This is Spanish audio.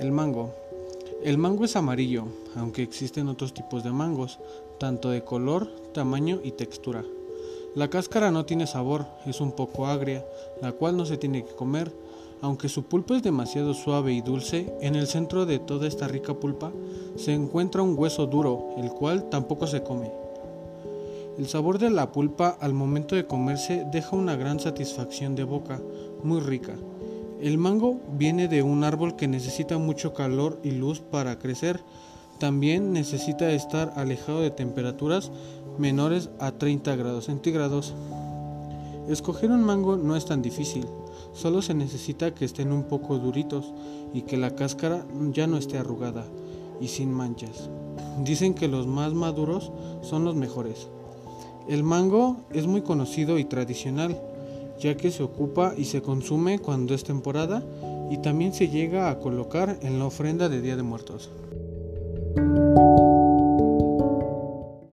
El mango. El mango es amarillo, aunque existen otros tipos de mangos, tanto de color, tamaño y textura. La cáscara no tiene sabor, es un poco agria, la cual no se tiene que comer. Aunque su pulpa es demasiado suave y dulce, en el centro de toda esta rica pulpa se encuentra un hueso duro, el cual tampoco se come. El sabor de la pulpa al momento de comerse deja una gran satisfacción de boca, muy rica. El mango viene de un árbol que necesita mucho calor y luz para crecer. También necesita estar alejado de temperaturas menores a 30 grados centígrados. Escoger un mango no es tan difícil, solo se necesita que estén un poco duritos y que la cáscara ya no esté arrugada y sin manchas. Dicen que los más maduros son los mejores. El mango es muy conocido y tradicional ya que se ocupa y se consume cuando es temporada y también se llega a colocar en la ofrenda de Día de Muertos.